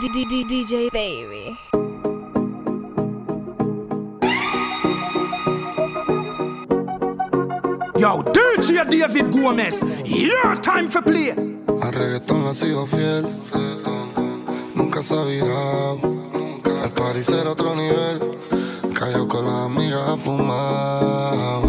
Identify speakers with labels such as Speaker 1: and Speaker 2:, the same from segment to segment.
Speaker 1: DJ Baby.
Speaker 2: Yo, DJ David Gomez, your time for play.
Speaker 3: Al reggaetón ha sido fiel, reggaetón. nunca se ha virado. Nunca. Al parecer otro nivel, cayó con las amigas a fumar.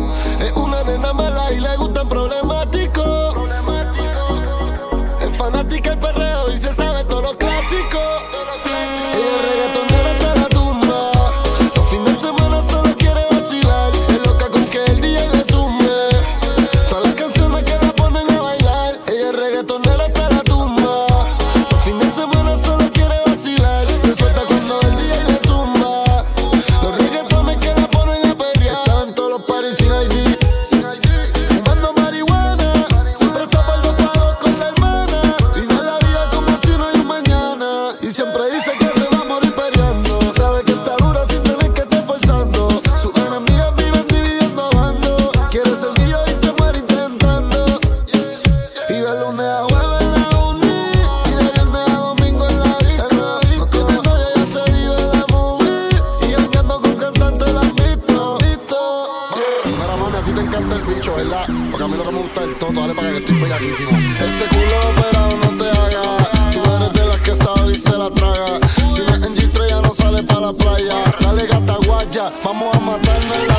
Speaker 3: Porque a mí lo que me gusta es el toto, dale para que estoy bellaquísimo. Ese culo operado no te haga. Tú eres de las que sabe y se la traga. Si no es ya no sale para la playa. Dale gata guaya, vamos a matarnos en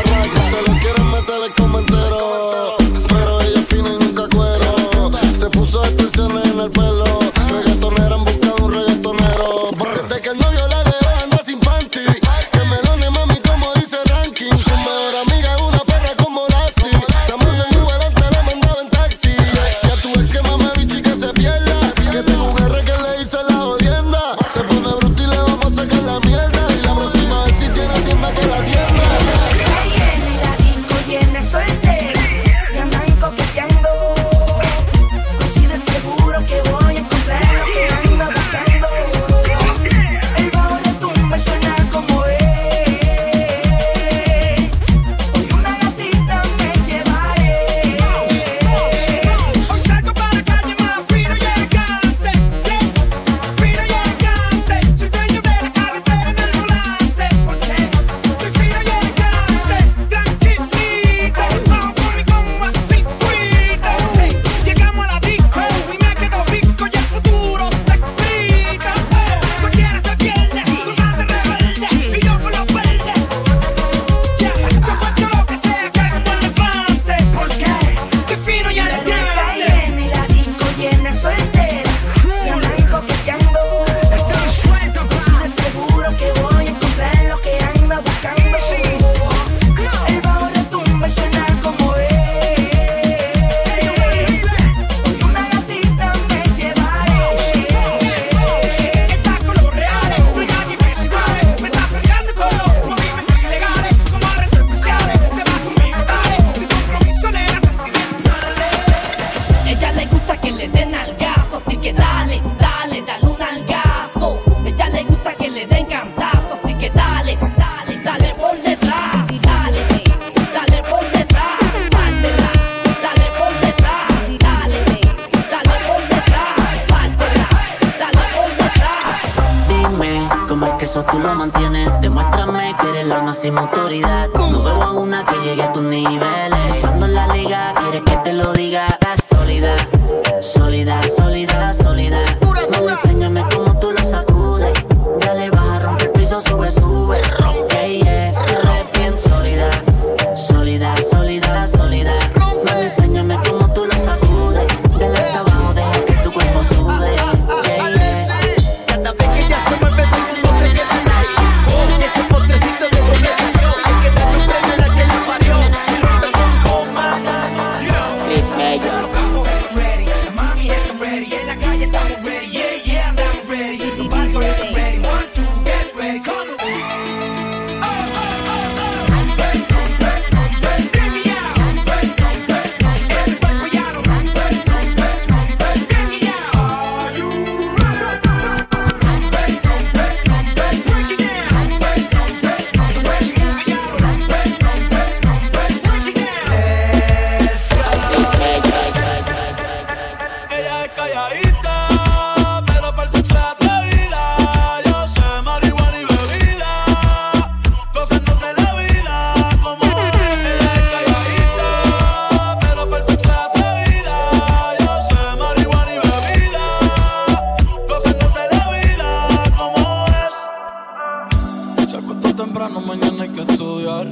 Speaker 3: acuesta temprano, mañana hay que estudiar.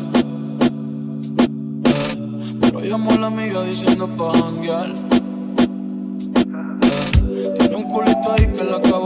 Speaker 3: Eh, pero llamó a la amiga diciendo pa' janguear. Eh, tiene
Speaker 4: un
Speaker 5: culito ahí que la
Speaker 6: acaba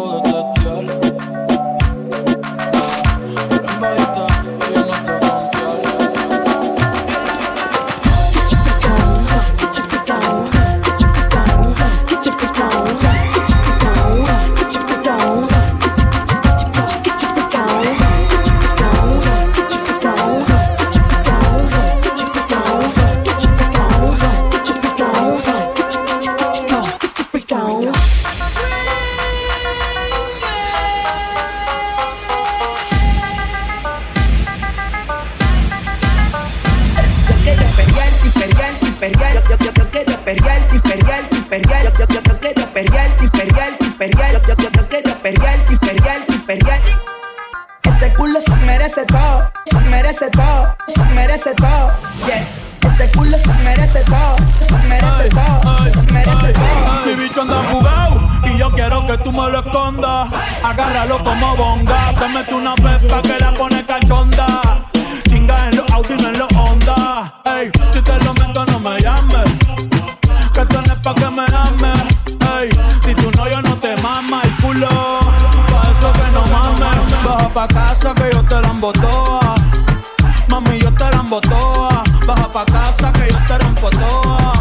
Speaker 6: Mami,
Speaker 7: yo te la embotoa. Baja pa' casa que yo te rompo toa.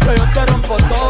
Speaker 7: Que yo te rompo toa.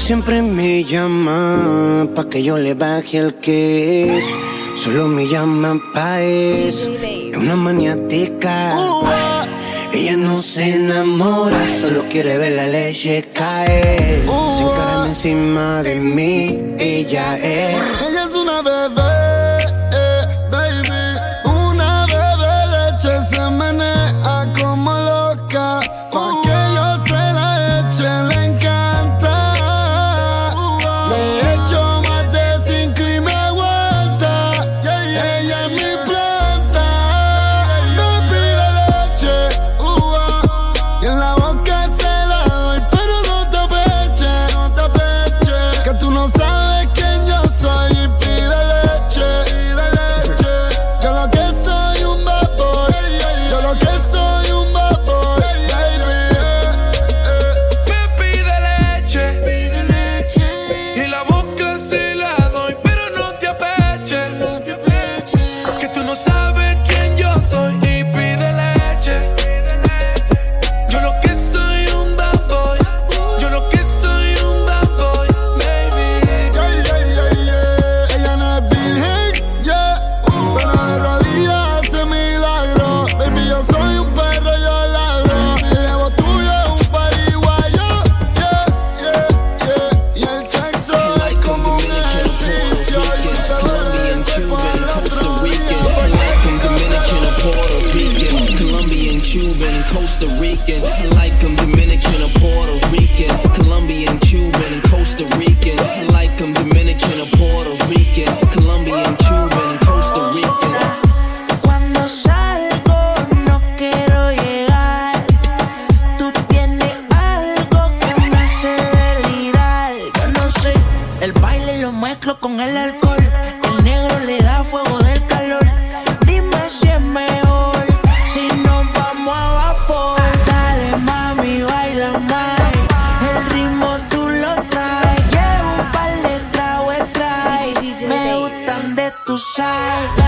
Speaker 8: siempre me llama pa' que yo le baje el que es. Solo me llama pa' eso. Es una maniática. Ella no se enamora, solo quiere ver la leche caer. Se encarama encima de mí, ella es.
Speaker 9: Ella es una bebé,
Speaker 6: mezclo con el alcohol. El negro le da fuego del calor. Dime si es mejor si nos vamos a vapor. Dale mami, baila más. El ritmo tú lo traes. Llevo un par de tragos trae. Me gustan de tu sal.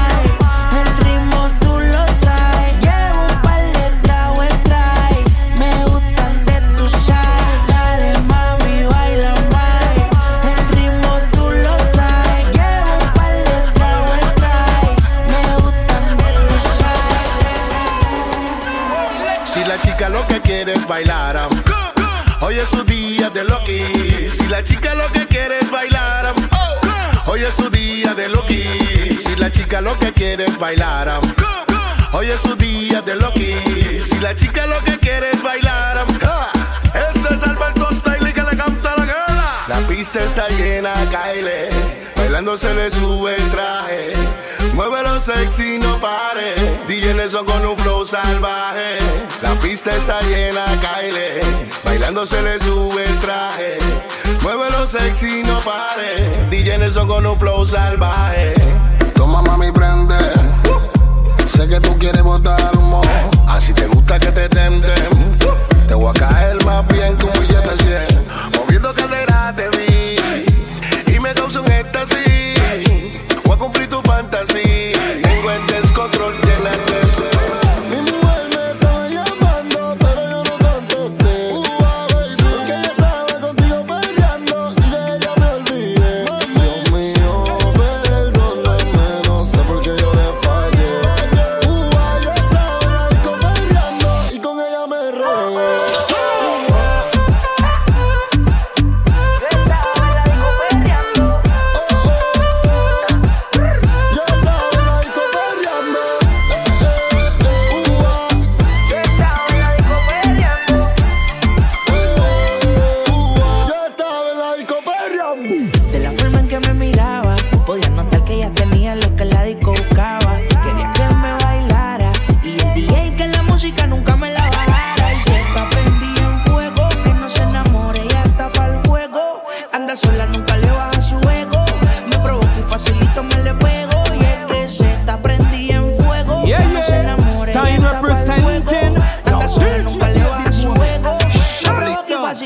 Speaker 9: Si la chica lo que quiere es bailar, hoy es su día de Loki. Si la chica lo que quiere es bailar, hoy es su día de Loki. Si la chica lo que quiere es bailar, hoy es su día de Loki. Si la chica lo que quiere es bailar, ese es Alberto Style que le canta la. La pista está llena, Kyle. Bailando se le sube el traje. Muévelo sexy, no pare. DJ Nelson con un flow salvaje. La pista está llena, Kyle. Bailando se le sube el traje. Muévelo sexy, no pare. DJ Nelson con un flow salvaje. Toma mami, prende. Sé que tú quieres botar humo. Así te gusta que te tenten. Te voy a caer más bien que un billete 100. Y me causa un éxtasis. Voy a cumplir tu fantasía.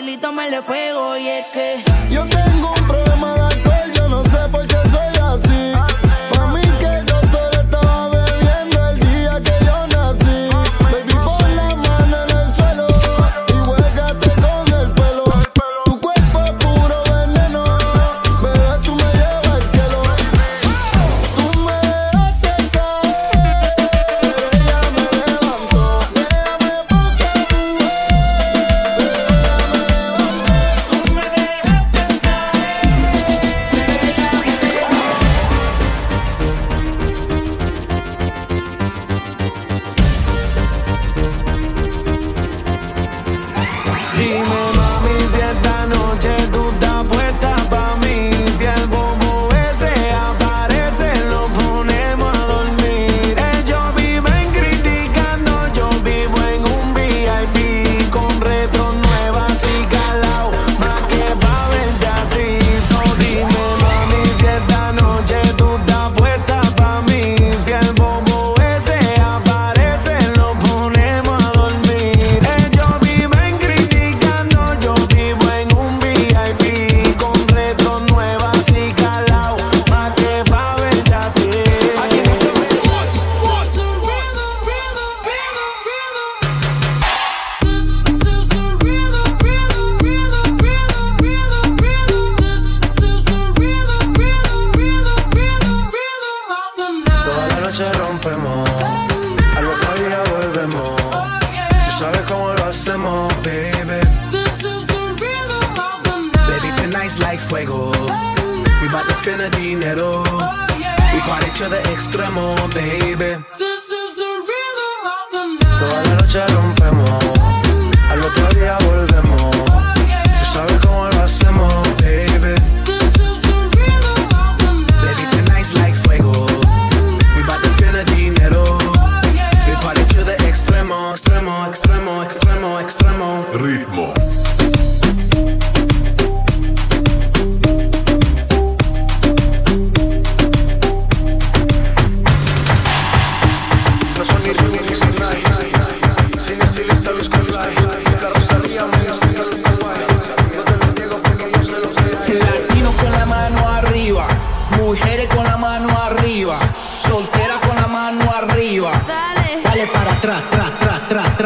Speaker 9: solito me le
Speaker 6: pego y es que
Speaker 10: yo tengo un baby.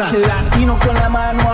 Speaker 5: atrás. Latino con la mano